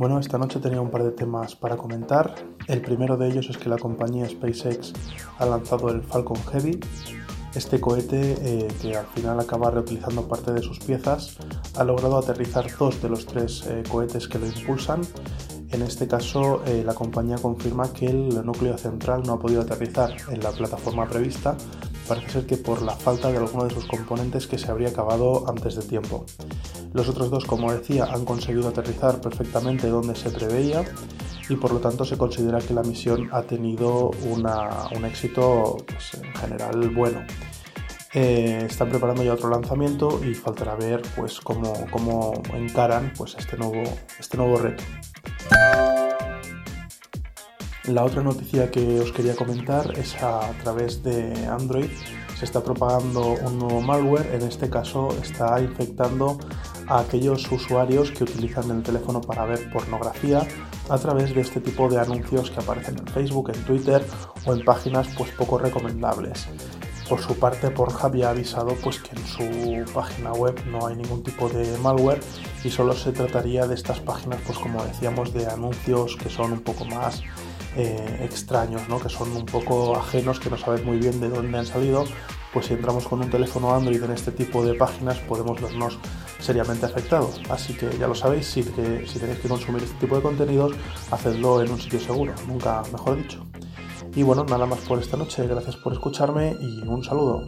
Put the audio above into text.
Bueno, esta noche tenía un par de temas para comentar. El primero de ellos es que la compañía SpaceX ha lanzado el Falcon Heavy. Este cohete, eh, que al final acaba reutilizando parte de sus piezas, ha logrado aterrizar dos de los tres eh, cohetes que lo impulsan. En este caso, eh, la compañía confirma que el núcleo central no ha podido aterrizar en la plataforma prevista. Parece ser que por la falta de alguno de sus componentes que se habría acabado antes de tiempo. Los otros dos, como decía, han conseguido aterrizar perfectamente donde se preveía y por lo tanto se considera que la misión ha tenido un éxito pues, en general bueno. Eh, están preparando ya otro lanzamiento y faltará ver pues, cómo, cómo encaran pues, este, nuevo, este nuevo reto. La otra noticia que os quería comentar es a través de Android se está propagando un nuevo malware, en este caso está infectando a aquellos usuarios que utilizan el teléfono para ver pornografía a través de este tipo de anuncios que aparecen en Facebook, en Twitter o en páginas pues poco recomendables. Por su parte, Pornhub ya ha avisado pues, que en su página web no hay ningún tipo de malware y solo se trataría de estas páginas, pues como decíamos, de anuncios que son un poco más eh, extraños, ¿no? que son un poco ajenos, que no sabes muy bien de dónde han salido. Pues si entramos con un teléfono Android en este tipo de páginas podemos vernos seriamente afectados. Así que ya lo sabéis, si, que, si tenéis que consumir este tipo de contenidos, hacedlo en un sitio seguro, nunca mejor dicho. Y bueno, nada más por esta noche, gracias por escucharme y un saludo.